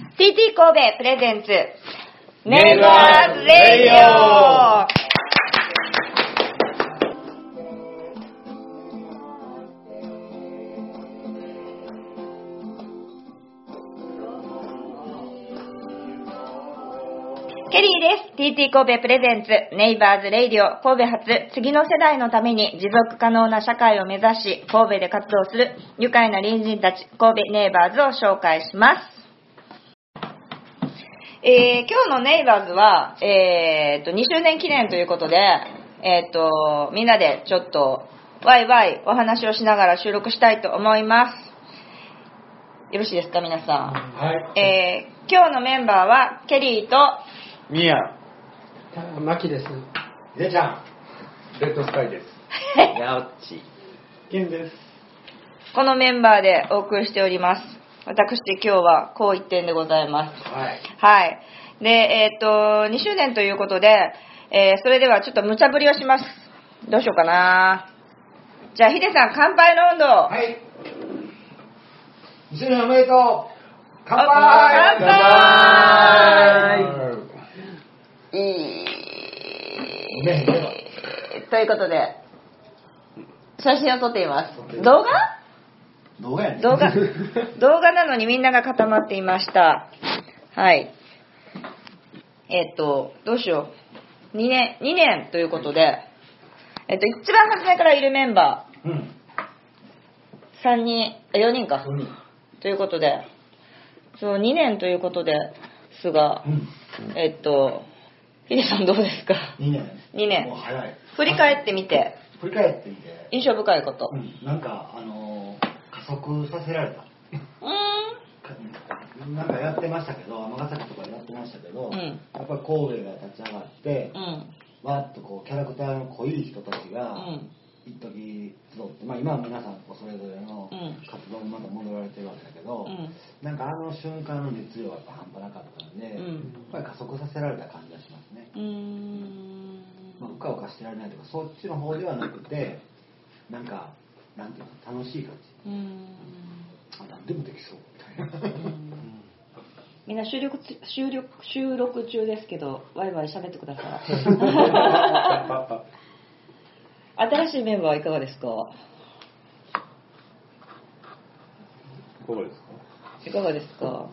TT 神戸プレゼンツ、ネイバーズレイディオケリーです。TT 神戸 presents、Neighbors Radio。神戸発、次の世代のために持続可能な社会を目指し、神戸で活動する愉快な隣人たち、神戸 Neighbors を紹介します。えー、今日のネイバーズは、えー、と、2周年記念ということで、えー、と、みんなでちょっと、ワイワイお話をしながら収録したいと思います。よろしいですか、皆さん。はい。えー、今日のメンバーは、ケリーと、ミヤ。マキです。レちゃん。レッドスカイです。ヤオッチ。ケンです。このメンバーでお送りしております。私今日はこう一点でございます。はい。はい。で、えっ、と、2周年ということで、えーそれではちょっと無茶ぶりをします。どうしようかなじゃあ、ヒデさん、乾杯の温度。はい。一緒におめでとう。乾杯乾杯いい。ねということで、写真を撮っています。動画？どうやねん動画、動画なのにみんなが固まっていました。はい。えっと、どうしよう。2年、2年ということで、えっと、一番初めからいるメンバうん。ー、3人、あ4人か。うん。ということで、そう、2年ということですが、うん。えっと、ヒデさんどうですか？2年。2年もう早い。振り返ってみて、振り返ってみて。印象深いこと。うん。なんか、あのー、加速させられた。うなんかやってましたけど、尼崎とかでやってましたけど、うんやっぱり神戸が立ち上がってうん。わーっとこうキャラクターの濃い人たちが、うん一時集って、まあ、今は皆さんそれぞれのうん活動にまた戻られてるわけだけど、うんなんかあの瞬間の熱量はやっぱ半端なかったんで、うんやっぱり加速させられた感じがしますね。うーん。まあ、うかうかしてられないとかそっちの方ではなくてなんかなんていうの楽しい感じ何でもできそうみたいな。みん。な収録つ収録収録中ですけど、ワイワイ喋ってください。新しいメンバーはいかがですか？いかがですかいかがですか？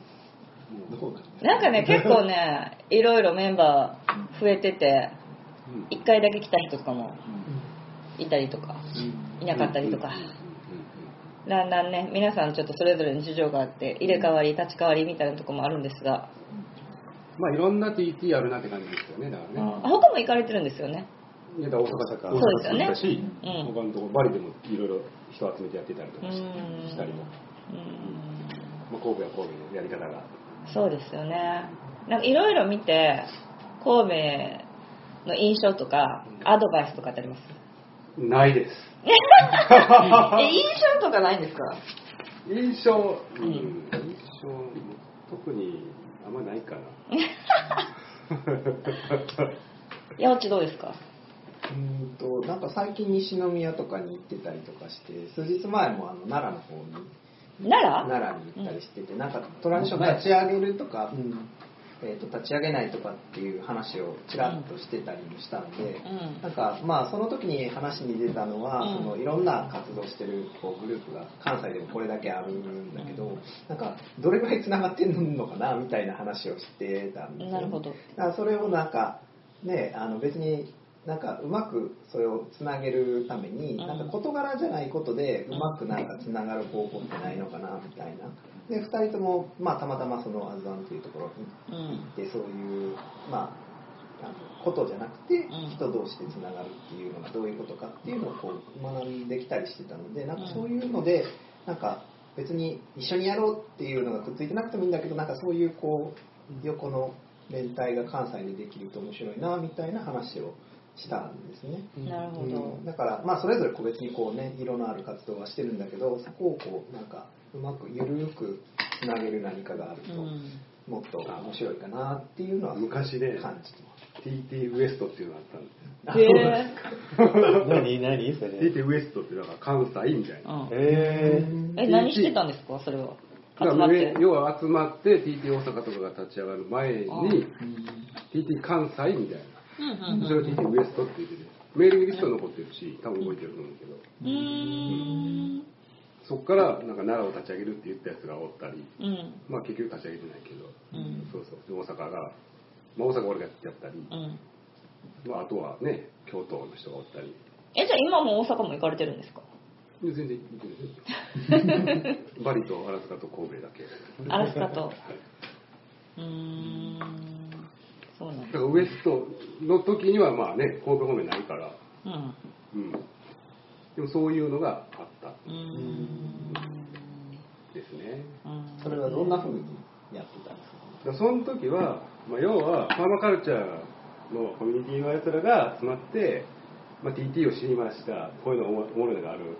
なんかね、結構ね、いろいろメンバー増えてて、一回だけ来た人とかもいたりとか、いなかったりとか、だんだんね、皆さんちょっとそれぞれの事情があって、入れ替わり、立ち替わりみたいなとこもあるんですが、まあいろんな TT あるなって感じですよね、だからね。あ他も行かれてるんですよね。いやだから大阪坂そうですよねうん他のところバリでもいろいろ人集めてやってたりとかしうんしたりも、うんまあ、神戸は神戸のやり方が。そうですよね。なんかいろいろ見て、神戸の印象とか、アドバイスとかってあります？ないです。え、印象とかないんですか？印象、うん、うん印象、特にあんまないかな。八落ちどうですか？うんとなんか最近西宮とかに行ってたりとかして数日前もあの奈良の方に奈良？奈良に行ったりしてて、なんかトランジション立ち上げるとか、うんえー、と立ち上げないとかっていう話をちらっとしてたりもしたんで、うん。なんかまあその時に話に出たのは、うん。そのいろんな活動してるこうグループが関西でもこれだけあるんだけど、なんかどれぐらいつながってんのかなみたいな話をしてたんですよ。なるほど。だからそれをなんかねあの別になんかうまくそれをつなげるために、うんなん。か事柄じゃないことでうまくなんかつながる方法ってないのかなみたいなで2人とも、まあ、たまたまそのアズワンというところにうん。行ってそういうまああのことじゃなくてうん。人同士でつながるっていうのがどういうことかっていうのをこう学んできたりしてたのでなんかそういうのでなんか別に一緒にやろうっていうのがくっついてなくてもいいんだけどなんかそういうこう横の連帯が関西でできると面白いなみたいな話をしたんですね。なるほど。うん。だからまあそれぞれ個別にこうね色のある活動はしてるんだけどそこをこうなんかうまくゆるくつなげる何かがあると、うん。もっと面白いかなっていうのは昔ね感じてます。TT ウエストっていうのがあったんですよ。へー。何何それ。TT ウエストってだから関西みたいな。うん。ええ、何してたんですか？それは。だから集まって。要は集まって TT 大阪とかが立ち上がる前に TT 関西みたいな。うんうんそれを TT ウエストって言っててメールリスト残ってるし多分覚えてると思うけど。うんうーんそこからなんか奈良を立ち上げるって言ったやつがおったりうん。まあ結局立ち上げてないけど、うん。そうそう。で大阪が、まあ、大阪俺がやったり、うん。まあ、あとはね京都の人がおったり。えじゃあ今も大阪も行かれてるんですか？全然見てないですよ。バリとアラスカと神戸だけ。アラスカと。はい。うーん。そうなんだ。だからウエストの時にはまあね神戸方面ないから。うん。うんでもそういうのがあった。うーん。ですね。うんそれはどんな風にやってたんですか？その時は、まあ、要はパーマカルチャーのコミュニティのやつらが集まって、まあ、TT を知りました。こういうのおもおもろいのがある。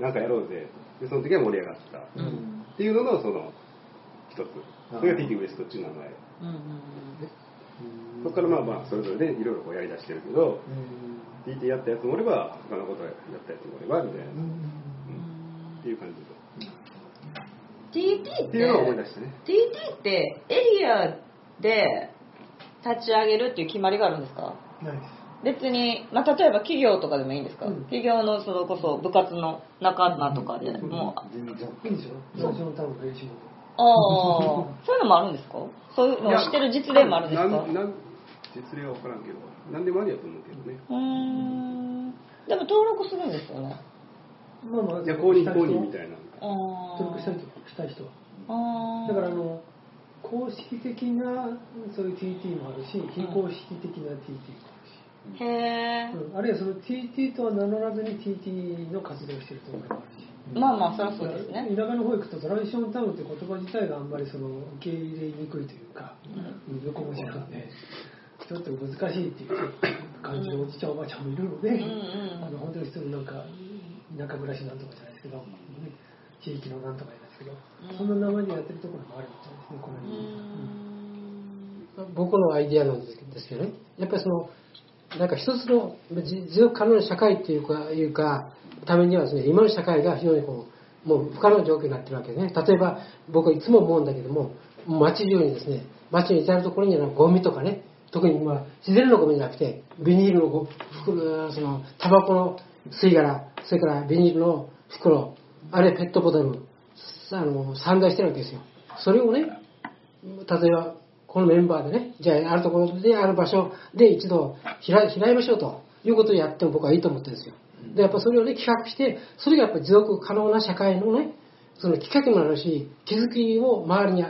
なんかやろうぜ。でその時は盛り上がった、うんっていうののその一つ。それが TT ウエストっていう名前。うん。うんそこからまあまあそれぞれでいろいろこうやりだしてるけどうん。TT やったやつもおれば他のことやったやつもおればみたいな、うん。っていう感じ TT っっていうのを思い出してね TT ってエリアで立ち上げるっていう決まりがあるん。ですかないです別に、まあ、例えば企業とかでもいいん。ですか、うん。企業のそれこそ部活の仲間とかでもう全然いいん。ですよ私の多分練習ああそういうのもあるん。ですかそういうのを知ってる実例もあるん。ですかなんなん実例は分からんけど何でもありやと思うけどね。うーん。でも登録するんですよね。まあまあいや公認公認みたいな。あ登録したいとしたい人は。あだからあの公式的なそういう TT もあるし非公式的な TT もあるし、へえうん。あるいはその TT とは名乗らずに TT の活動をしているところもあるし。まあまあそりゃそうですね。田舎の方行くとトランジションタウンって言葉自体があんまりその受け入れにくいというか、横文字なんでちょっと難しいっていう感じのおじちゃんおばちゃんもいるので、うんうん。あの本当に普通のなんか田舎暮らしなんとかじゃないですけど、地域のなんとかじゃないですけど、うん。そんな名前でやってるところもあるみたいですねこのう辺僕のアイディアなんですけどね、やっぱりその、なんか一つの持続可能な社会っていうか、いうか、ためにはですね、今の社会が非常にこう、もう不可能な状況になってるわけですね。例えば、僕はいつも思うんだけども、街中にですね、街の至るところにはゴミとかね、特にまあ自然のゴミじゃなくて、ビニールの袋、その、タバコの吸い殻、それからビニールの袋、あるいはペットボトル、あの、散在してるわけですよ。それをね、例えば、このメンバーでね、じゃあ、あるところで、ある場所で一度開開いましょうということをやっても僕はいいと思ってるんですよ。で、やっぱそれをね、企画して、それがやっぱ持続可能な社会のね、そのきっかけにもなるし、気づきを周りに、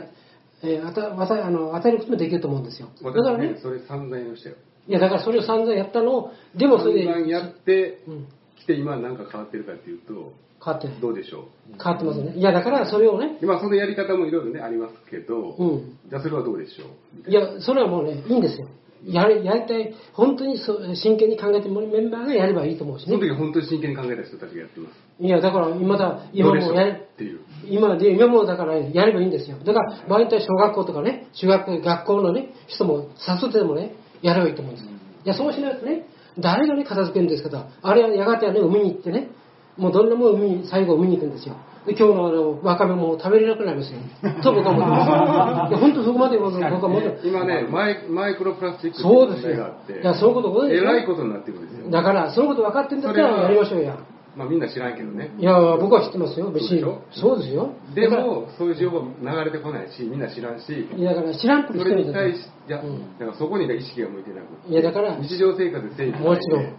えー、あたわたあの与えることもできると思うんですよ。だからね、それ散々やりましたよいや、だからそれを散々やったのを、でもそれで、散々やってうん、きて今何か変わってるかっていうと変わって。どうでしょう？変わってますよね。いや、だからそれをね、今そのやり方もいろいろねありますけど、うん。じゃあそれはどうでしょう？いや、それはもうね、いいんですよ。やれ、やりたい、本当にそう真剣に考えてもらうメンバーがやればいいと思うしそのね。時本当に真剣に考えた人たちがやってますいや、だから今だ、ど今もやれっ、ていう今で、今もだからやればいいんですよ。だから、場合によっては小学校とかね、中学、学校のね、人も誘ってでもね、やればいいと思うんですよ。いや、そうしないとね、誰がね、片付けるんですかと。あれはやがてはね、海に行ってね、もうどんなもん海に、最後海に行くんですよ。で、今日のあの、わかめも食べれなくなりますよ。と僕は思ってます。いや、本当そこまで僕は思ってます。今ねマイマイクロプラスチックそうですよ問題があっていやそういうことえらいことになってるんですよだから、そのこと分かってんだったらやりましょうや。まあみんな知らんけどねいや、僕は知ってますよ、別にそうでしょ？そうですよ。でもそういう情報流れてこないしみんな知らんしいや、だから知らんぷりそれに対し。いや、うんだからそこに意識が向いてなくいや、だから、日常生活で精一杯でもちろん。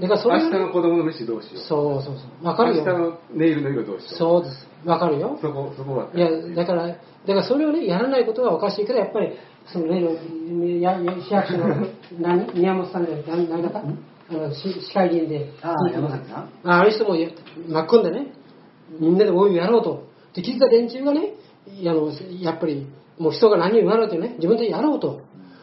だからそ明れがね日の子供の飯どうしようそうそうそう。分かるよ。明日のネイルの色どうしようそうです。分かるよ。そこそこはいや、だから、だからそれをね、やらないことはおかしいから、やっぱり、その例の、やや市役所の、何、宮本さんじゃなくて、何何方あの、市市会議員で。ああ山崎さん？ああの人もや巻き込んでね、みんなで応援やろうと。で、聞いた連中がね、あのやっぱり、もう人が何を言われてね、自分でやろうと。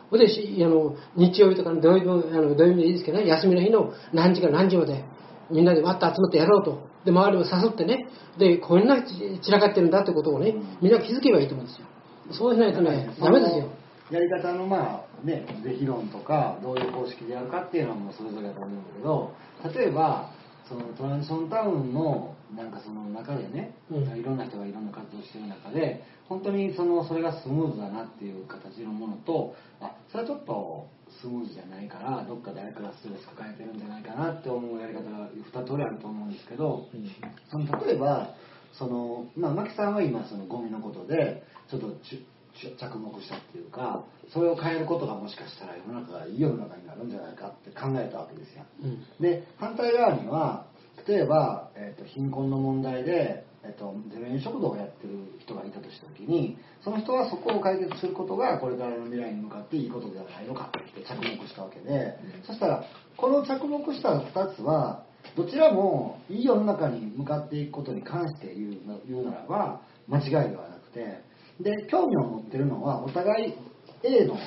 ほんで、しあの日曜日とかの土曜日もあの土曜日でいいですけどね、休みの日の何時から何時まで、みんなでわっと集まってやろうと。で、周りを誘ってね、で、こんなち散らかってるんだってことをね、みんな気づけばいいと思うんですよ。そうしないとね、ダメですよ。やり方のまあね是非論とかどういう方式でやるかっていうのはもうそれぞれだと思うんだけど例えばそのトランジションタウンのなんかその中でね、うん。いろんな人がいろんな活動をしてる中で本当にそのそれがスムーズだなっていう形のものとあそれはちょっとスムーズじゃないからどっか誰かがストレス抱えてるんじゃないかなって思うやり方が2通りあると思うんですけど、その例えばその、まあ、牧さんは今そのゴミのことでちょっと着目したっていうかそれを変えることがもしかしたら世の中がいい世の中になるんじゃないかって考えたわけですよ。うんで反対側には例えば、えー、と貧困の問題で、えー、とゼロ円食堂をやってる人がいたとした時にその人はそこを解決することがこれからの未来に向かっていいことではないのかって着目したわけで、そしたらこの着目した2つはどちらもいい世の中に向かっていくことに関して言う言うならば間違いではなくてで興味を持ってるのはお互い A の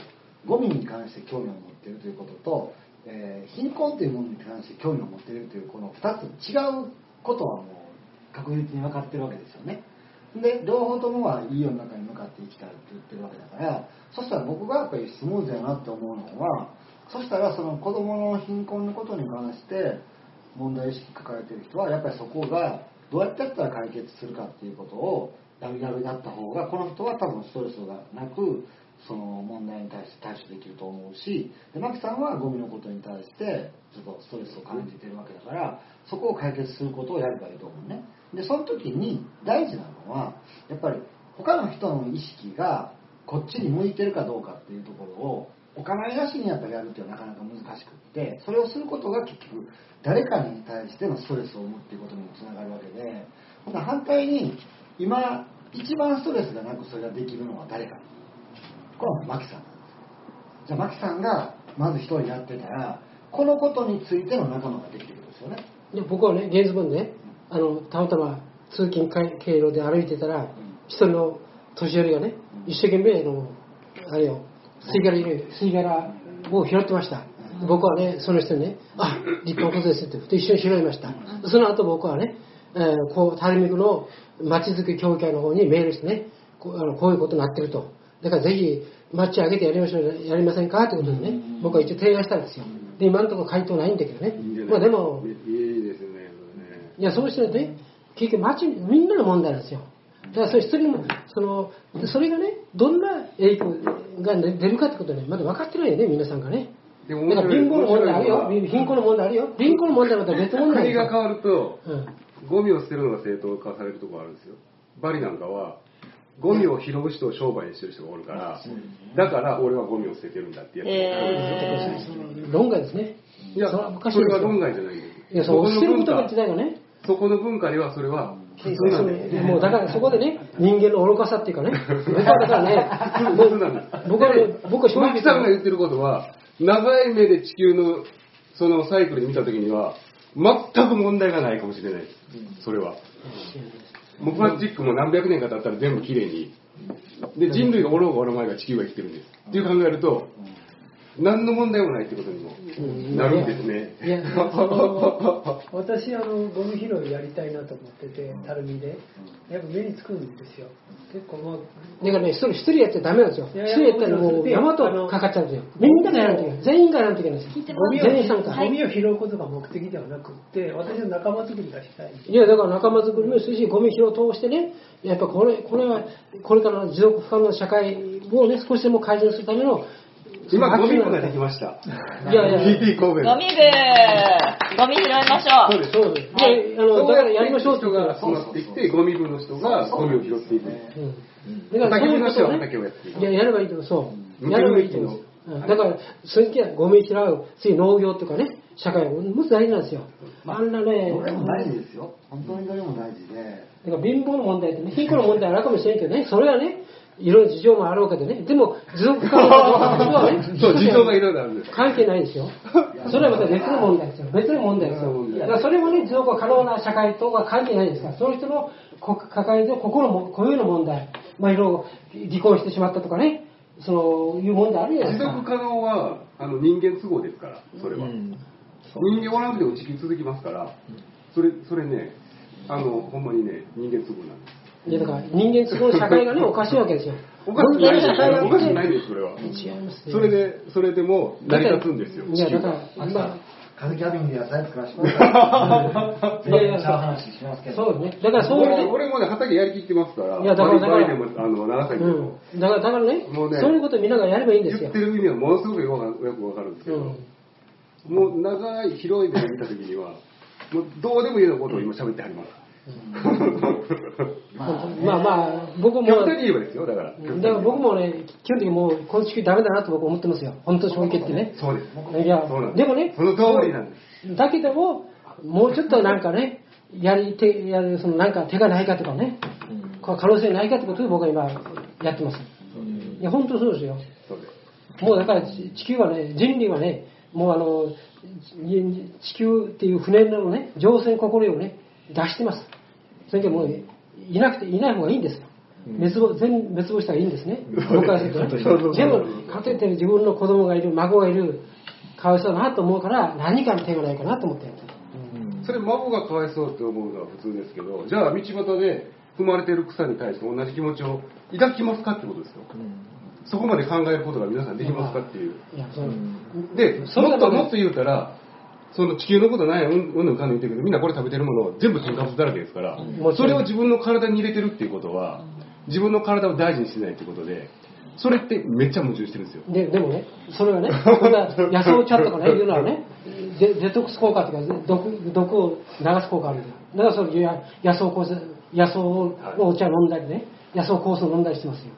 ゴミに関して興味を持ってるということと、えー貧困というものに関して興味を持っているというこの2つ違うことはもう確実に分かってるわけですよね。で両方ともはいい世の中に向かっていきたいって言ってるわけだからそしたら僕がやっぱりスムーズやなって思うのはそしたらその子供の貧困のことに関して問題意識抱えてる人はやっぱりそこがどうやってやったら解決するかっていうことをやるやるやった方がこの人は多分ストレスがなくその問題に対して対処できると思うしでマキさんはゴミのことに対してちょっとストレスを感じてるわけだからそこを解決することをやればいいと思うね。でその時に大事なのはやっぱり他の人の意識がこっちに向いてるかどうかっていうところをお構いなしにやっぱやるっていうのはなかなか難しくってそれをすることが結局誰かに対してのストレスを生むっていうことにもつながるわけでほな反対に今一番ストレスがなくそれができるのは誰か。これはマキさんなんです。じゃあマキさんがまず一人やってたらこのことについての仲間ができるんですよね。で僕はね、原ズボね、あのたまたま通勤経路で歩いてたら、一人の年寄りがね、一生懸命あの、あれよ、吸い殻入れ吸い殻を拾ってました。僕はね、その人にね、あ立派なことですって一緒に拾いました。その後僕はね、えーこう、垂水区の町づくり協会の方にメールしてね、こうあのこういうことになってると。だからぜひ、町上げてやりましょう、やりませんかってことでね、僕は一応提案したんですよ。で、今のところ回答ないんだけどねいいまあでも、いいですよね、ね。いや、そうしてね、結局町、みんなの問題なんですよ。だからそれ一人も、その、それがね、どんな影響が出るかってことね、まだ分かってないよね、皆さんがね。でも貧困の問題あるよ。貧困の問題あるよ。貧困の問題はまた別問題国が変わると、うん。ゴミを捨てるのが正当化されるところあるんですよ。バリなんかは、ゴミを拾う人を商売にしてる人がおるから、だから俺はゴミを捨ててるんだってやつがえその論外ですね。いや、それは論外じゃないんです。いや、そう、捨てることがそ時代がね。そこの文化ではそれは普通なんですよ。もうだからそこでね、人間の愚かさっていうかね、僕はだからね、普通なんです。僕はね、僕は正直マキさんが言ってることは、長い目で地球のそのサイクルで見たときには、全く問題がないかもしれないです。それは。もうプラスチックも何百年か経ったら全部きれいに。で、人類がおろうがおろまいが地球が生きてるんです。っていう考えると、何の問題もないってことにもなるんですね。私 あのゴミ拾いやりたいなと思っててたるみでやっぱ目につくんですよ結構まあだからね、一人一人やっちゃダメなんですよ。一人やったらもう山とかかっちゃうんですよ。みんながやらないといけない。全員がやらないといけないんですよ。ゴミを全員参加。ゴミを拾うことが目的ではなくって私の仲間作りがしたいいや、だから仲間作りもするし、ゴミ拾いを通してね、やっぱこれ、これは、これからの持続不可能な社会をね、少しでも改善するための、今、ゴミ部ができました。いやいや PT 神戸ゴミ部ゴミ拾いましょうそうです。そうです。いや、あの、だからやりましょうって人が集まってきて、ゴミ部の人がゴミを拾っていく。うんだからそういうことをね畑をやっていくいや、やればいいと思う。そう。うんやればいいと思う。うんだから、そういう時はゴミ拾う、次農業とかね、社会ももっと大事なんですよ。あんなね、どれも大事ですよ本当にどれも大事でだから貧乏の問題ってね、貧困の問題あるかもしれんけどね、それはね、いろいろ事情もあろうけどね、でも持続可能なね、そう、事情がいろいろあるんです。関係ないですよ。それはまた別の問題ですよ。別の問題ですよ。だからそれもね、持続可能な社会とは関係ないですから、その人のこ抱えてる心も、固有の問題、まあいろいろ離婚してしまったとかね、そういう問題あるじゃない持ですか。続可能はあの人間都合ですから、それは。人間おらなくても地球続きますから、それそれね、あのほんまにね、人間都合なんです。いやだから人間都合の社会がね、おかしいわけですよ。おかしくないです社会がおかしくないです、それは。違いますよそれで、それでも成り立つんですよ、いや、だからが。、まあ、カズキャビンで野菜作らせてください。いやい話しますけど。そうね。だからそういうね、俺もね、畑やりきってますから、いやだからでも、あの、長崎でも、うん。だから、だからねもうねそういうことみんながやればいいんですよ言って。る意味はものすごくよくよくわかるんですけど、うん。もう長い広い目で見たときには、もうどうでもいいようなことを今喋ってはります。まあまあ、僕も、極端に言えばですよ、だから。だから僕もね、基本的にもう、この地球ダメだなと僕思ってますよ。本当正直言ってね。そうです。いやでもね、その通りなんです。だけども、もうちょっとなんかね、やり手、やる、そのなんか手がないかとかね、こう可能性ないかってことで僕は今やってます。いや、本当そうですよ。もうだから地地球はね、人類はね、もうあの、じ地球っていう船のね、乗船心得をね、出してます。それでもう、いなくて、いない方がいいんですよ。滅亡、全滅亡したらいいんですね。僕からするとね。でも、かといって自分の子供がいる、孫がいる、かわいそうだなと思うから、何かの手がないかなと思ってやってる。それ孫がかわいそうって思うのは普通ですけど、じゃあ道端で踏まれてる草に対して同じ気持ちを抱きますかってことですよ。そこまで考えることが皆さんできますかっていう。いや、そう。で、もっともっと言うたら、その地球のことないうんうんかんぬん言ってるけど、みんなこれ食べてるもの全部添加物だらけですからもちろん、それを自分の体に入れてるっていうことは、自分の体を大事にしてないってことで、それってめっちゃ矛盾してるんですよ。ででもね、それはね、野草茶とかね、いうのはね、デデトックス効果というか、毒毒を流す効果あるんだよ。だからそれや野草酵素野草のお茶飲んだりね、野草酵素飲んだりしてますよ。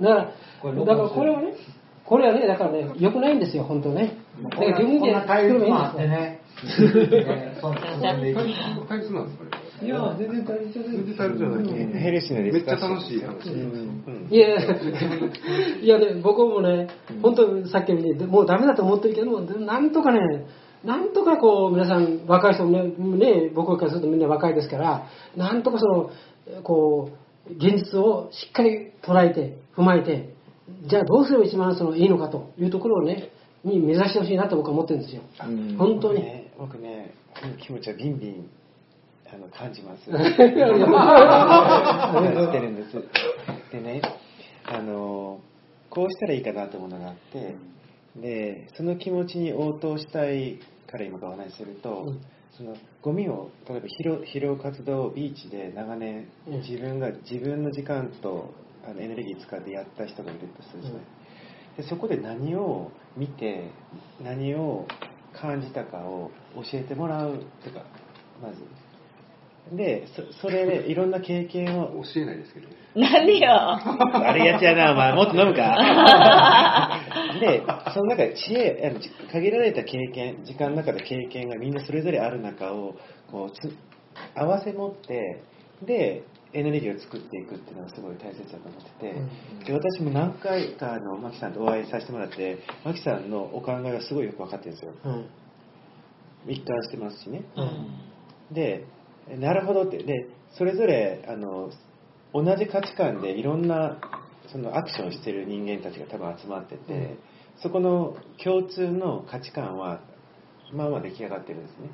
だから、だからこれはね、これはね、だからね、良くないんですよ、本当ね。だから自分で作ればいいんですよ。ね。いく対立なんですかねいや、全然大事じゃない全然対立じゃない。ヘルシーなめっちゃ楽しい話。うんいやいや、いやね、僕もね、本当さっきみたいに、もうダメだと思ってるけども、なんとかね、なんとかこう、皆さん、若い人もね、ね僕からするとみんな若いですから、なんとかその、こう、現実をしっかり捉えて、踏まえて、じゃあどうすれば一番そのいいのかというところをね、に目指してほしいなと僕は思ってるんですよ。うん本当に。ね僕ね、この気持ちはビンビンあの感じます。感じてるんです。でね、あの、こうしたらいいかなと思うのがあって、で、その気持ちに応答したいから今お話しすると、うんそのゴミを例えば拾拾う活動をビーチで長年うん自分が自分の時間とあのエネルギー使ってやった人がいるとするじゃない、でそこで何を見て何を感じたかを教えてもらうとかまずでそそれでいろんな経験を教えないですけどね。なんでよ。あれやつやなお前もっと飲むか？でその中で知恵あのじ限られた経験時間の中で経験がみんなそれぞれある中をこうつ合わせ持ってでエネルギーを作っていくっていうのがすごい大切だと思ってて、で私も何回かあのマキさんとお会いさせてもらってマキさんのお考えがすごいよく分かってるんですよ。うん。一貫してますしね。うん。でなるほどって。でそれぞれあの同じ価値観でいろんなそのアクションをしてる人間たちが多分集まってて、うん。そこの共通の価値観はまあまあ出来上がってるんですね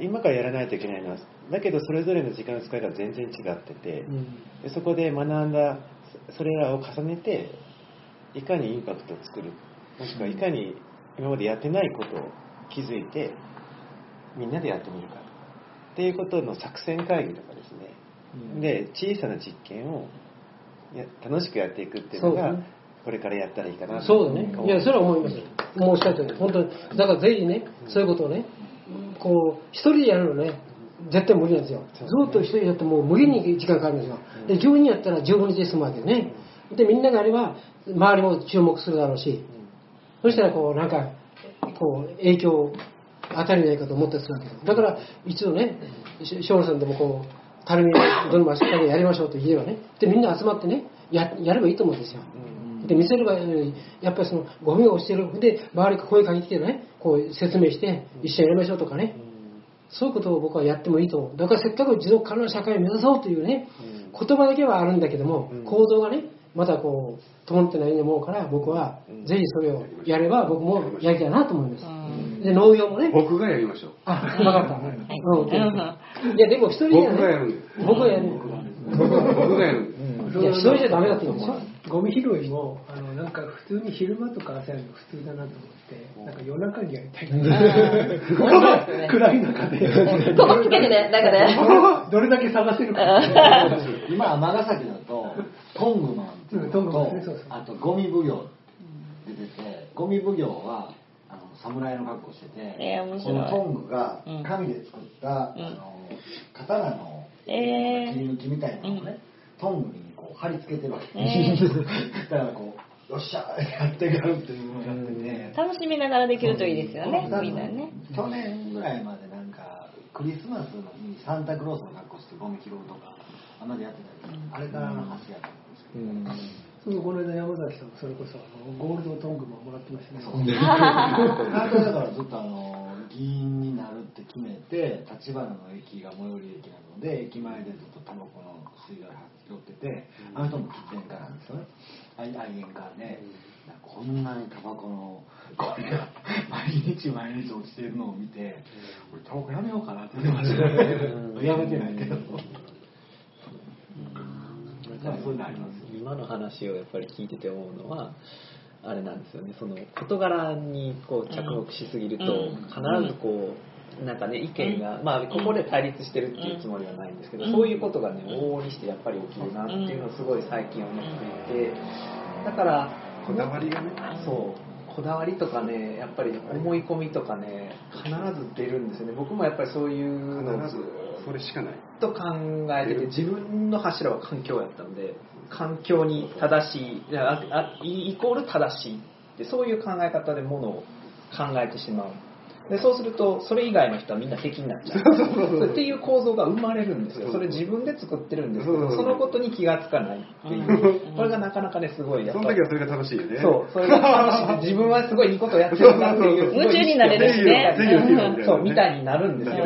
今からやらないといけないのはだけどそれぞれの時間の使い方が全然違ってて、うん。でそこで学んだそそれらを重ねていかにインパクトを作る。もしくはいかに今までやってないことを気づいてみんなでやってみるか。っていうことの作戦会議とかですね、で小さな実験をや楽しくやっていくっていうのがこれからやったらいいかな。とそうだね。いや、それは思います。よ。もうおっしゃるとおり、本当に。だからぜひね、そういうことをね、こう、一人でやるのね、絶対無理なんですよ。ずっと一人でやってもう無理に時間かかるんですよ。で、10人やったら10分で済むわけでね。で、みんながやれば、周りも注目するだろうし、そしたらこう、なんか、こう、影響を与えるんじゃないかと思ったりするわけです。だから、一度ね、し小野さんでもこう、たるみをどんどんしっかりやりましょうと言えばね、で、みんな集まってね、ややればいいと思うんですよ。で見せればやっぱりそのゴミが落ちてる。で周りが声かけてきてねこう説明して一緒にやりましょうとかね。そういうことを僕はやってもいいと。思うだからせっかく持続可能な社会を目指そうというね言葉だけはあるんでけどもうん。行動がねまだこう伴ってないと思うから僕はうん。ぜひそれをやれば僕もやりたいなと思います。うん。で農業もね。僕がやりましょう。あ分かった、うん、いやでも一人じゃね。僕がやるんです。僕がやる。僕がやる。んです。いや一人じゃダメだって言う。んですよゴミ拾いもあのなんか普通に昼間とか朝やるの普通だなと思ってなんか夜中にやりたい 暗い中で。ここつけてね、だから。どれだけ探せるか。今尼崎だとトングマンってとあとゴミ奉行出ててゴミ奉行はあの侍の格好してて、このトングがうん。紙で作った、うん。あの刀のえー。切り抜きみたいなのをね、トングに貼り付けてるわけ、え だからこうよっしゃやってやるっていうのをやってて、楽しみながらできるといいですよね、みんなね。去年ぐらいまでなんかクリスマスの日にサンタクロースの格好してゴミ拾うとかあんまりやってたけど、あれからの橋やったんですけど、そうこの間山崎さんもそれこそあのゴールドトングももらってましたね。なんとだからずっとあの議員になるって決めて立花の駅が最寄り駅なので駅前でずっとタバコの吸い殻拾っててあの人も喫煙家なんですよね。愛愛煙家で、こんなにタバコのゴミが毎日毎日落ちてるのを見て俺タバコやめようかなって言ってましたね。やめてないけど。まあそういうのあります。よ今の話をやっぱり聞いてて思うのはあれなんですよね。その事柄にこう着目しすぎると、うん。必ずこうなんかね意見が、まあここで対立してるっていうつもりはないんですけど、うん。そういうことがね往々にしてやっぱり起きるなっていうのをすごい最近思っていてだからこだわりがね。そうこだわりとかねやっぱり思い込みとかね必ず出るんですよね。僕もやっぱりそういうのを必ずそれしかない。と考えてて自分の柱は環境やったので環境に正しいイコール正しいってそういう考え方でものを考えてしまうでそうするとそれ以外の人はみんな敵になっちゃう。っていう構造が生まれるんですよ。それ自分で作ってるんですけどそのことに気がつかないっていう。これがなかなかねすごいやっぱり。その時はそれが楽しいよね。そうそれが楽しい。自分はすごいいいことやってるなっていう。夢中になれるしね。そうみたいになるんですよ。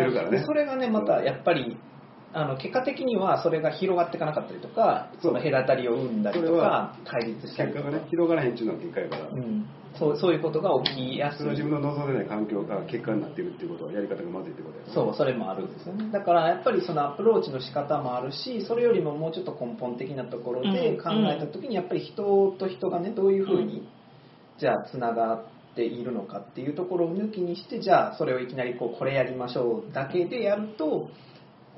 それがねまたやっぱりあの結果的にはそれが広がっていかなかったりとかその隔たりを生んだりとか対立したりとか。結果がね広がらへんっていうのは結果やから、うん、そうそういうことが起きやすい。自分の望んでない環境が結果になってるっていうことはやり方がまずいってことやそうそれもあるんですよね。だからやっぱりそのアプローチの仕方もあるしそれよりももうちょっと根本的なところで考えた時にやっぱり人と人がねどういうふうにじゃあつながっているのかっていうところを抜きにしてじゃあそれをいきなりこうこれやりましょうだけでやると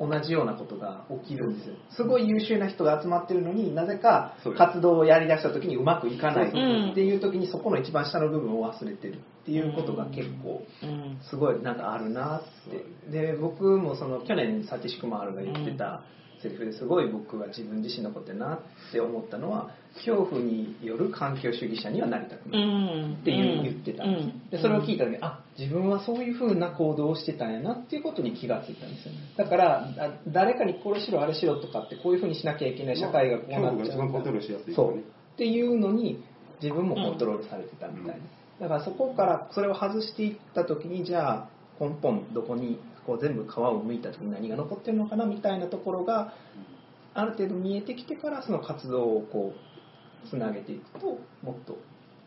同じようなことが起きるんですよ。すごい優秀な人が集まってるのになぜか活動をやりだした時にうまくいかない。うん。っていう時にそこの一番下の部分を忘れてるっていうことが結構うん。すごいなんかあるなって。で僕もその去年サティシュクマールが言ってたセリフですごい僕は自分自身のことやなって思ったのは恐怖による環境主義者にはなりたくうないん。っていう言ってた。ん。でそれを聞いた時にあ自分はそういう風な行動をしてたんやなっていうことに気がついたんですよだからだ誰かにこれしろあれしろとかってこういう風にしなきゃいけない社会がこうなっちゃうんだ。恐怖が一番コントロールしやすいそう。っていうのに自分もコントロールされてたみたいな、だからそこからそれを外していった時にじゃあ根本どこにこう全部皮を剥いた時に何が残ってるのかなみたいなところがある程度見えてきてからその活動をこうつなげていくともっと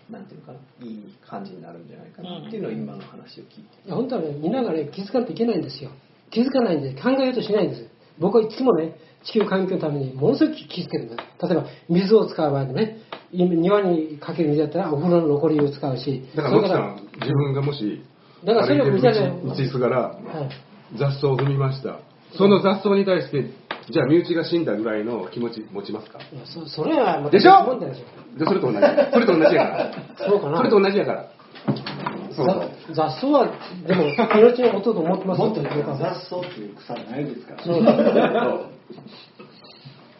なんていうのかないい感じになるんじゃないかなっていうのを今の話を聞いていや本当はね、みんながね、気づかないといけないんですよ。気づかないんで、考えようとしないんです。僕はいつもね、地球環境のためにものすごく気づけるんです。例えば、水を使う場合でね、今庭にかける水だったらお風呂の残りを使うし、だから、自分がもし、だからそれを見たら、道すがら、はい、雑草を踏みました。その雑草に対して、じゃあ身内が死んだぐらいの気持ち持ちますか？いやそそれはまたでしょ？でそれと同じ。それと同じやから。そうかな。それと同じやから。そうざ雑草は、でも、命のことと思ってますもっと雑草っていう草ないですからそうだ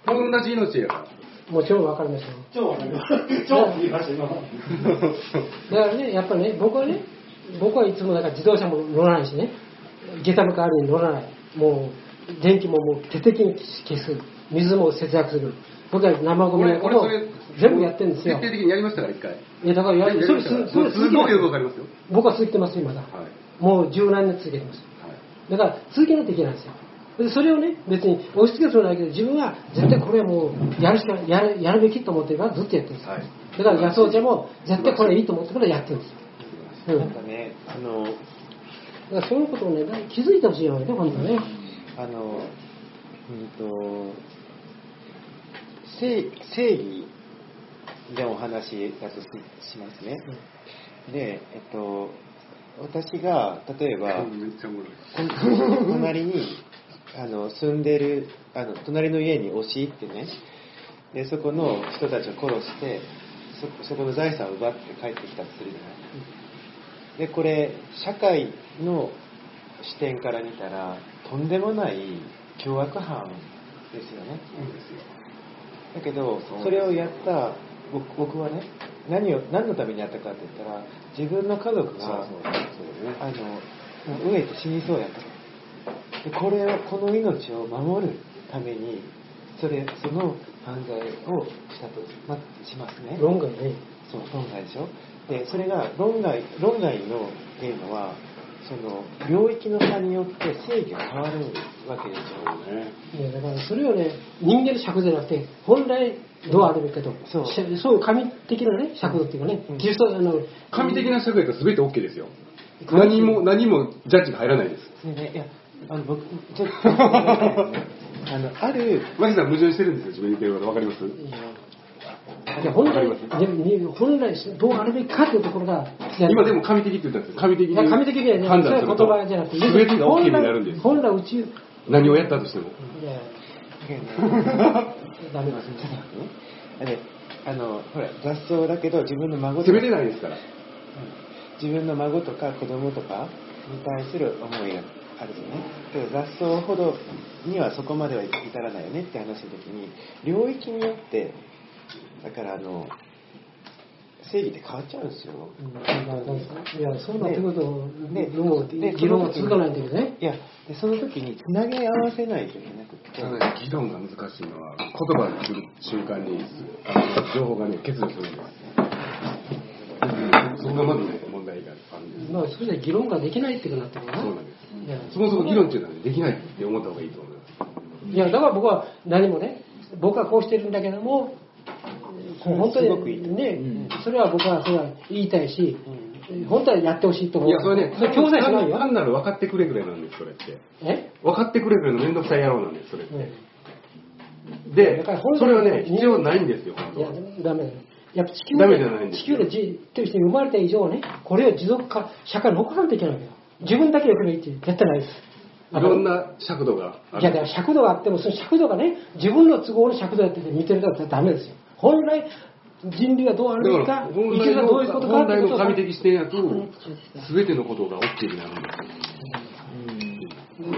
同じ命やから。もちろんわかりますよ。超わかります超言いました今 だからね、やっぱね、僕はね、僕はいつもだから自動車も乗らないしね、下駄の代わりに乗らない。もう、電気ももう徹底的に消す。水も節約する。僕は生ゴミなんかも全部やってるんですよ徹。底的にやりましたから、一回。いや、だからややりそれましたからす、それすごいよくわかりますよ。僕は続けてますよ、まだ。はい。もう十何年続けてます。はいだから続けないといけないんですよ。でそれをね、別に押し付けるつもりはないけど、自分は絶対これはもうやるしかやるやるべきと思ってるからずっとやってるんですよ。はいだから野草茶も絶対これいいと思ってからやってるんですよ。うん、なんかね、あの、らそういうことをね、気づいてほしいよね、本当ね。あの、うんと、正正義でお話だとししますね。で、えっと、私が例えば、隣にあの住んでるあの隣の家に押し入ってねでそこの人たちを殺してそそこの財産を奪って帰ってきたとするじゃないでこれ社会の視点から見たらとんでもない凶悪犯ですよね。だけどそれをやった僕僕はね何を何のためにやったかって言ったら自分の家族があの飢えて死にそうやった。でこれをこの命を守るためにそれその犯罪をしたと、ま、しますね。論外ね。そう論外でしょでそれが論外論外のっていうのはその領域の差によって正義が変わるわけですよね。いやだからそれをね、人間の尺度じゃなくて、本来どうあるべきかと、そう。しそういう神的なね、尺度っていうかね、うん。キリストあの神的な社会だと全て OK ですよ。何も、何もジャッジが入らないです。でねいやあの僕ちょっと あのあるマキさん矛盾してるんですよ、自分言ってること。わかります？いや本来わかりまでも本来どうあるべきかっていうところが、今でも神的って言ったんですよ。神的に神的にはね、判断すると言葉じゃなくて、全てが OK になるんです。本来本来宇宙、い何をやったとしても。や、ダメですね。あのほら雑草だけど自分の孫と責めれないですから。自分の孫とか子供とかに対する思いがあるよねけど雑草ほどにはそこまでは至らないよねって話の時に領域によってだからあの正義って変わっちゃうんですよいや、そうなってくると、ねどうもで議論が続かないんだけどね。いやでその時につなげ合わせないといけなくてただね議論が難しいのは、言葉にする瞬間に、あの情報がね、欠如するんです。そこがまずね、問題があるんです。まあ、それで議論ができないってことになってるな。そうなんです。そもそも議論っていうのはねできないって思った方がいいと思います。いや、だから僕は何もね、僕はこうしてるんだけども、こう本当すごくいいにね、それは僕はそれは言いたいし、本当はやってほしいと思う。いや、それね、それ強制しないよ。単なる分かってくれぐらいなんです、それって。え？分かってくれぐらいの面倒くさい野郎なんです、それって。うんでそれはね、必要ないんですよ、本いや当は。、ダメだよ。やっぱ地球ダメじゃないんですよ地球でじという人に生まれた以上ね、これを持続化、社会に残さないといけないわけよ。自分だけでよければいいって絶対ないです。いろんな尺度があいや、だかる。ら尺度があっても、その尺度がね、自分の都合の尺度やってて見てるとダメですよ。本来、人類はどうあるべきか、本来のはどういうことか本来の神的視点やと、すべてのことが OK になるんです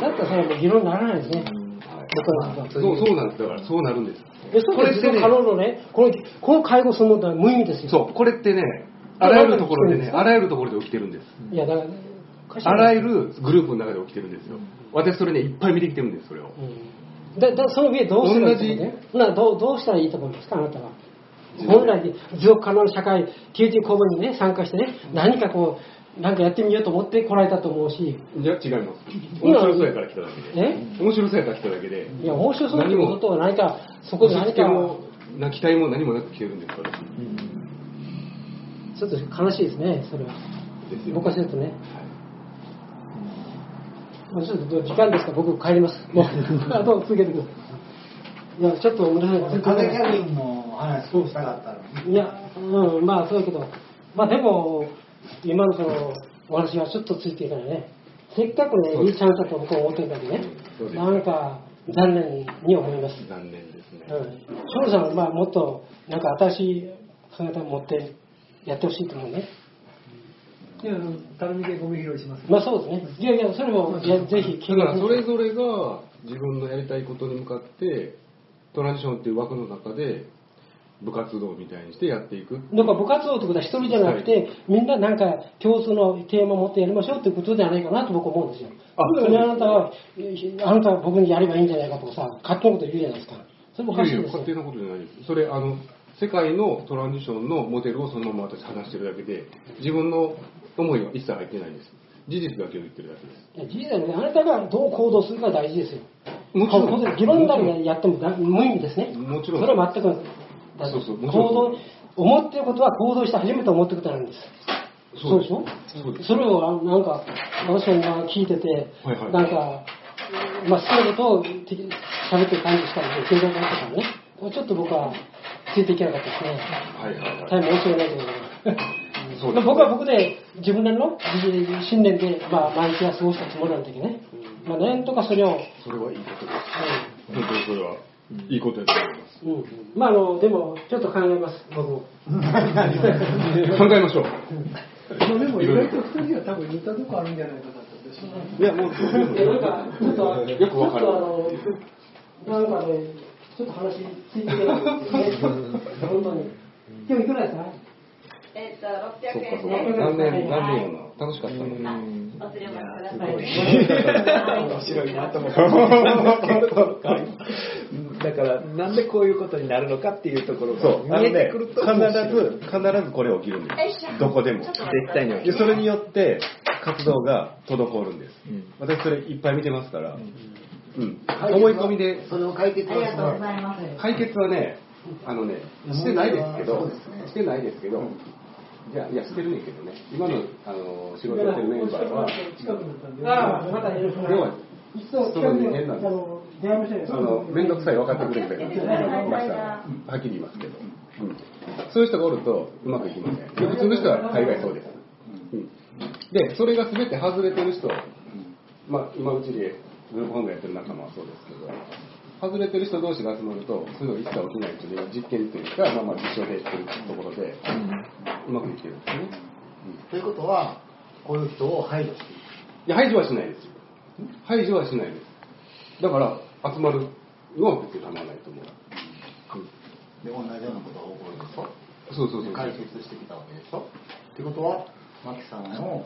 だったらそれは議論にならないですね。そう、そうなんです。だから、そうなるんです。えそうです持続可能のね、このこの介護そのものは無意味ですよ。そう、これってね、あらゆるところでね、あらゆるところで起きてるんです。いや、だから、あらゆるグループの中で起きてるんですよ。私それね、いっぱい見てきてるんです、それを。うんだだその上どうすればいいと思う？ねなどうどうしたらいいと思うんですか、あなたは。本来、持続可能な社会、90公文にね、参加してね、何かこう、なんかやってみようと思って来られたと思うし、いや、違います。面白そうやから来ただけで。え？面白そうやから来ただけで。いや、面白そうってことは何か、そこで何か、も、な期待も何もなく来てるんです、私。ちょっと悲しいですね、それは。僕からするとね。まあちょっと時間ですか？ら僕帰ります。もう、あと続けてください。いや、ちょっとごめんなさい。風キャビンの話したかったのに。いや、うん、まあそうだけど、まあでも、今のそのお話はちょっとついていかないね。せっかくね、いいチャンスだと僕は思ってるんだけどねそう、ですなんか残念に思います。残念ですね。うん。翔さんはまあもっと、なんか新しい考え方を持ってやってほしいと思うね。いや、たるみでゴミ拾いします。まあそうですね。いやいや、それも、いやぜひ、だからそれぞれが自分のやりたいことに向かって、トランジションっていう枠の中で、部活動みたいにしてやっていく。なんか部活動ってことは一人じゃなくて、みんななんか共通のテーマを持ってやりましょうっていうことじゃないかなと僕は思うんですよ。あそれにあなたは、あなたは僕にやればいいんじゃないかとかさ、勝手なこと言うじゃないですか。それもおかいやいや、しいですよ勝。手なことじゃないです。それ、あの、世界のトランジションのモデルをそのまま私話してるだけで、自分の思いは一切入ってないんです。事実だけを言ってるだけです。事実だよね。あなたがどう行動するかが大事ですよ。もちろん議論だけでやってもだ無意味ですね。もちろんそれは全く、だそうそう行動、思ってることは行動して初めて思ってることなんです。そうでしょ？そう。それをあなんか、私が聞いてて、はいはいなんか、まあ、好きなことをて喋ってる感じしたんで、経済学とかね、ちょっと僕はついていけなかったですね。はいはいはい。大変申し訳ないけどね。そうですね僕は僕で自分なりの信念で、まあ、毎日は過ごしたつもりなんだけどね。まあ、なんとかそれを、それはいいことです。本当にそれはいいことだと思います。うん。うん。まあ、あの、でも、ちょっと考えます、僕も。考えましょう。まあでも意外と二人は多分似たとこあるんじゃないかなといや、もう、えなんか、ちょっと、よくわかるちょっとあの、なんかね、ちょっと話ついていけないですね。本当に。今日いくらですか？えっと、600そっかそっ円で。か。何年、何年よな。楽しかったの。お釣りお待ちください。面白いなと思ってだからなんでこういうことになるのかっていうところそう、が見えてくると必ず、必ずこれ起きるんです。どこでも。絶対に起きるでそれによって活動が滞るんです。うん私それいっぱい見てますから、うん。思い込みで、それを解決はありがとうございます。解決はね、あのね、してないですけどね、してないですけど、いや、いや、してるねんけどね、今のあの仕事やってるメンバーは、ああ、またよ。ろしくお願いし要はます。一層近くに、あの、電話もしてないですあの面倒くさい分かってくれてましたはっきり言いますけど、うんそういう人がおるとうまくいきません。で普通の人は大概そうです、うん。でそれが全て外れてる人、まあ、今うちでグループホームやってる仲間はそうですけど外れてる人同士が集まるとそういうのが一切起きないというのは実験というか、まあ、まあ実証でやってるところで、うまくいってるんですね、ということはこういう人を排除していく。いや排除はしないですよ。排除はしないです。だから集まるのは別に構わないと思う、で同じようなことが起こるでしょ。そうそうそう解決してきたわけでしょ。ってことはマキさんの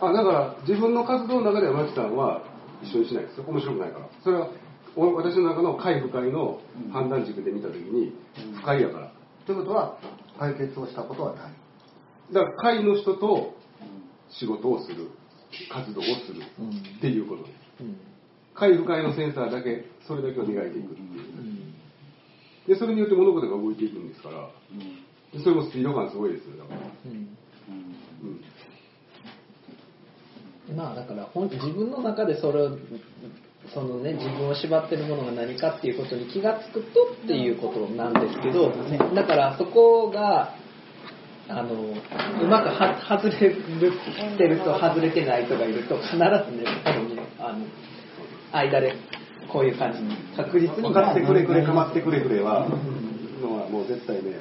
あだから自分の活動の中ではマキさんは一緒にしない。ですよ面白くないから。それはお私の中の快不快の判断軸で見た時に不快やから。ということは解決をしたことはない。だから快の人と仕事をする。活動をする。っていうことです快不快のセンサーだけそれだけを磨いていくっていう。でそれによって物事が動いていくんですから。でそれもスピード感すごいですよだから、うんまあだから本自分の中でそれをそのね自分を縛ってるものが何かっていうことに気がつくとっていうことなんですけどだからそこがあのうまくは外れるてると外れてない人がいると必ずね多分ねあの間でこういう感じに確実に分かってくれくれかまってくれくれはのはもう絶対ね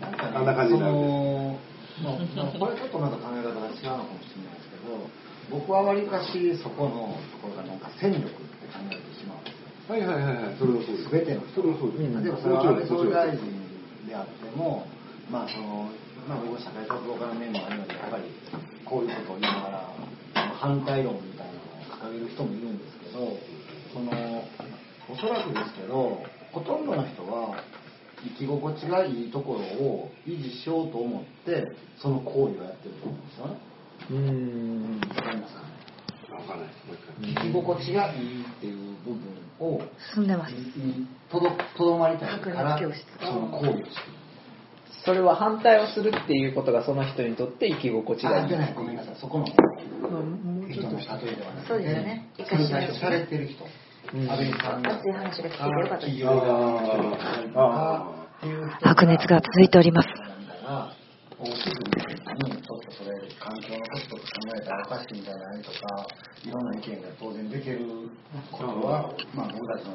なん。あんな感じになるんで。そのまあまあこれちょっとなんか考え方が違うのかもしれないですけど僕はわりかしそこのところがなんか戦力って考えてしまうんですよ。はいはいはいはい。それもそうです全てのそれもそうです、例えばそれは安倍総理大臣であっても、まあそのまあ、僕は社会活動家の面もあるので、やっぱりこういうことを言いながら、反対論みたいなのを掲げる人もいるんですけど、そのおそらくですけど、ほとんどの人は生き心地がいいところを維持しようと思って、その行為をやってると思うんですよね。うん。わかん。ないもう一回生き心地がいいっていう部分を進ん。でます。とどとどまりたいからその行為をしてるそれは反対をするっていうことがその人にとって生き心地がいいあじゃないごめん。なさいそこのもうちょっと人の例えではなくてそうですよね反対されてる人安倍さん。が熱い話が聞けてよかったです白熱が続いておりますしいんじゃないとかいろんな意見が当然出てることは、まあ、僕たちの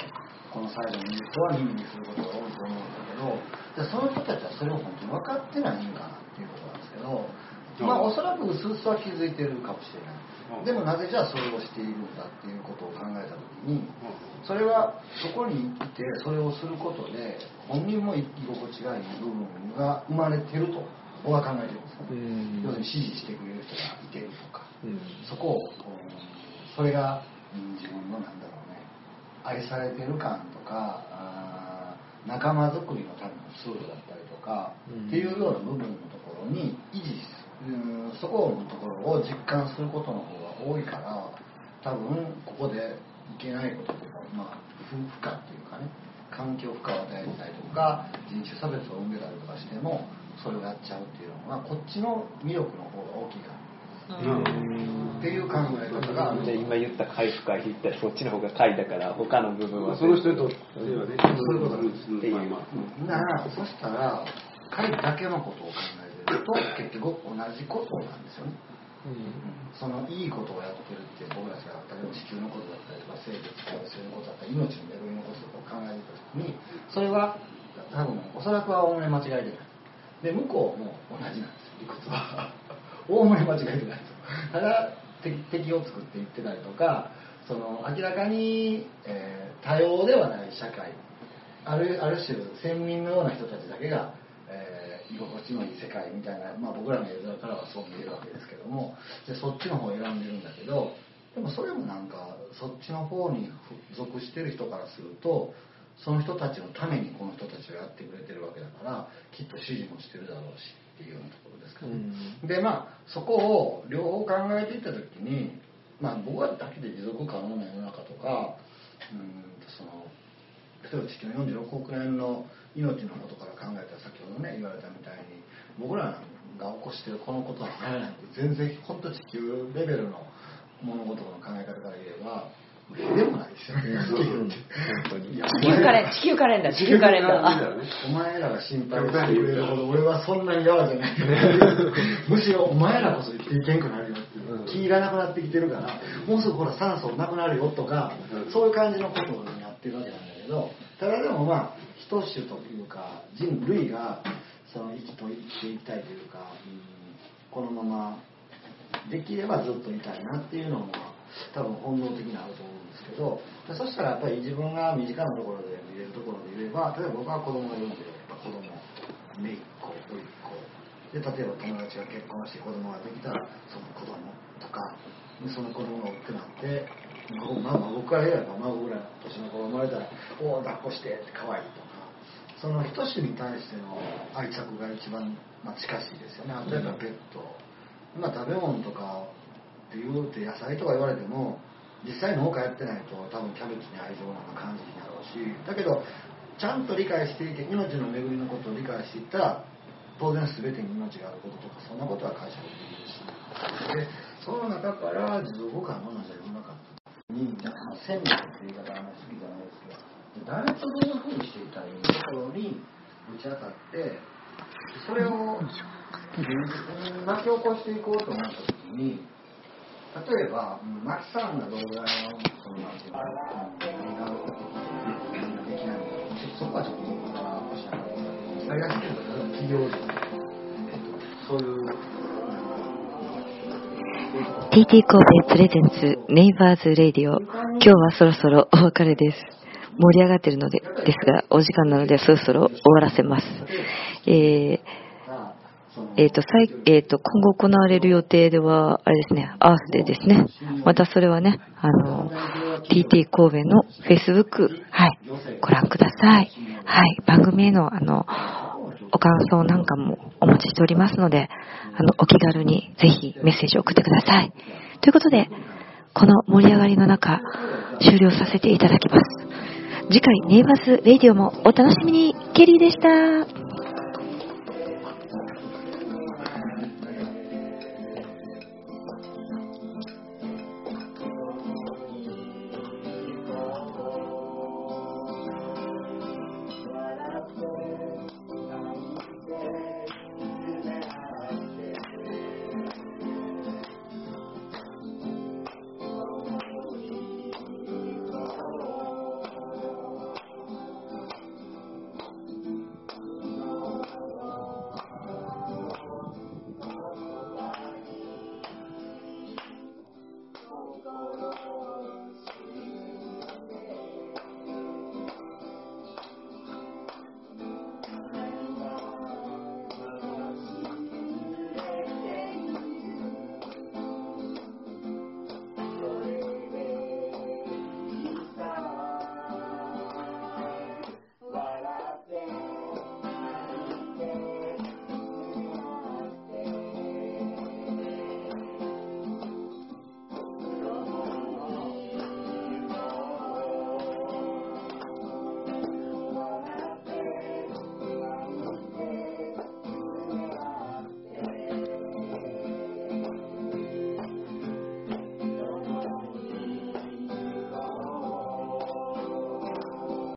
このサイドにいる人は耳にすることが多いと思うんだけどじゃあその人たちはそれを本当に分かってないんかなっていうことなんですけど、まあおそらく薄々は気づいてるかもしれない。でもなぜじゃあそれをしているんだっていうことを考えた時にそれはそこにいてそれをすることで本人も生き心地がいい部分が生まれてると僕は考えてるんですよ、うん。要するに支持してくれる人がいてるとか、うん。そこをうんそれがうん自分のなんだろうね愛されてる感とか仲間づくりのためのツールだったりとか、うん。っていうような部分のところに維持すうんそこのところを実感することの方が多いから多分ここでいけないこととか、まあ、不負荷っていうかね環境負荷を与えたりとか人種差別を生んでたりとかしてもそれをやっちゃうっていうのはこっちの魅力の方が大きいからっていう考え方が。あ今言った回復回言ったらそっちの方が回だから他の部分は。その人にとってはね、そういうことなんですっていう。まあまあならそしたら彼だけのことを考えてると結局同じことなんですよね。そのいいことをやってるって僕たちが例えば地球のことだったりとか生物多様性のことだったり命の恵みのこととかを考えてた時にそれは多分おそらくはおおむね間違いでない。で向こうも同じなんです理屈はおおむね間違えてないと。ただ敵を作っていってたりとかその明らかに、えー多様ではない社会。あるある種先民のような人たちだけが、えー居心地のいい世界みたいな、まあ、僕らの映像からはそう見えるわけですけどもでそっちの方を選んでるんだけどでもそれもなんかそっちの方に属してる人からするとその人たちのためにこの人たちをやってくれてるわけだからきっと支持もしてるだろうし。っていうようなところですかね。でまあそこを両方考えていった時に、まあ、僕はだけで持続可能な世の中とかうんその例えば地球の46億年の命のことから考えたら先ほどね言われたみたいに僕らが起こしてるこのことは全然本当地球レベルの物事の考え方から言えばでもないですよね。本当に。地球カレン、地球カレンダー、地球カレンダー。お前らが心配してくれるほど俺はそんなにやわじゃない。むしろお前らこそ生きていけんくなるよって気がなくなってきてるからもうすぐほら酸素なくなるよとかそういう感じのことになってるわけなんだけどただでもまあ一種というか人類がその生きと生きていきたいというか、うんこのままできればずっといたいなっていうのも多分本能的にあると思うんですけどそしたらやっぱり自分が身近なところで見れるところで言えば例えば僕は子供がいるんでやっぱ子供姪っ子甥っ子で例えば友達が結婚して子供ができたらその子供とかその子供が大きくなって孫まあまあ僕から言えば孫ぐらいの年の子が生まれたら「おお抱っこして」って可愛いとか。その一種に対しての愛着が一番、まあ、近しいですよね。あとやっぱペット、まあ、食べ物とか言うて野菜とか言われても実際農家やってないと多分キャベツに愛情なんか感じになろうしだけどちゃんと理解していて命の恵みのことを理解していったら当然全てに命があることとかそんなことは解釈できるし。でその中から持続可能な世の中に戦略っていう言い方はあんまり好きじゃないですけど誰とどういうふうにしていたらいいところにぶち当たってそれを現実に巻き起こしていこうと思った時に例えば、マキさんがどれぐらいのそのなんていうか、うん映画をできないのかそこはちょっと僕はおっしゃるあれが好きな企業人そういう TT 神戸プレゼンツネイバーズレディオ。今日はそろそろお別れです。盛り上がってるのでですがお時間なのでそろそろ終わらせます。えーえーとさいえーと今後行われる予定では、あれですね、アースでですね、またそれはね、あの、TT 神戸の Facebook、はい、ご覧ください。はい、番組への、あの、お感想なんかもお待ちしておりますので、あの、お気軽にぜひメッセージを送ってください。ということで、この盛り上がりの中、終了させていただきます。次回、ネイバーズレディオもお楽しみに。ケリーでした。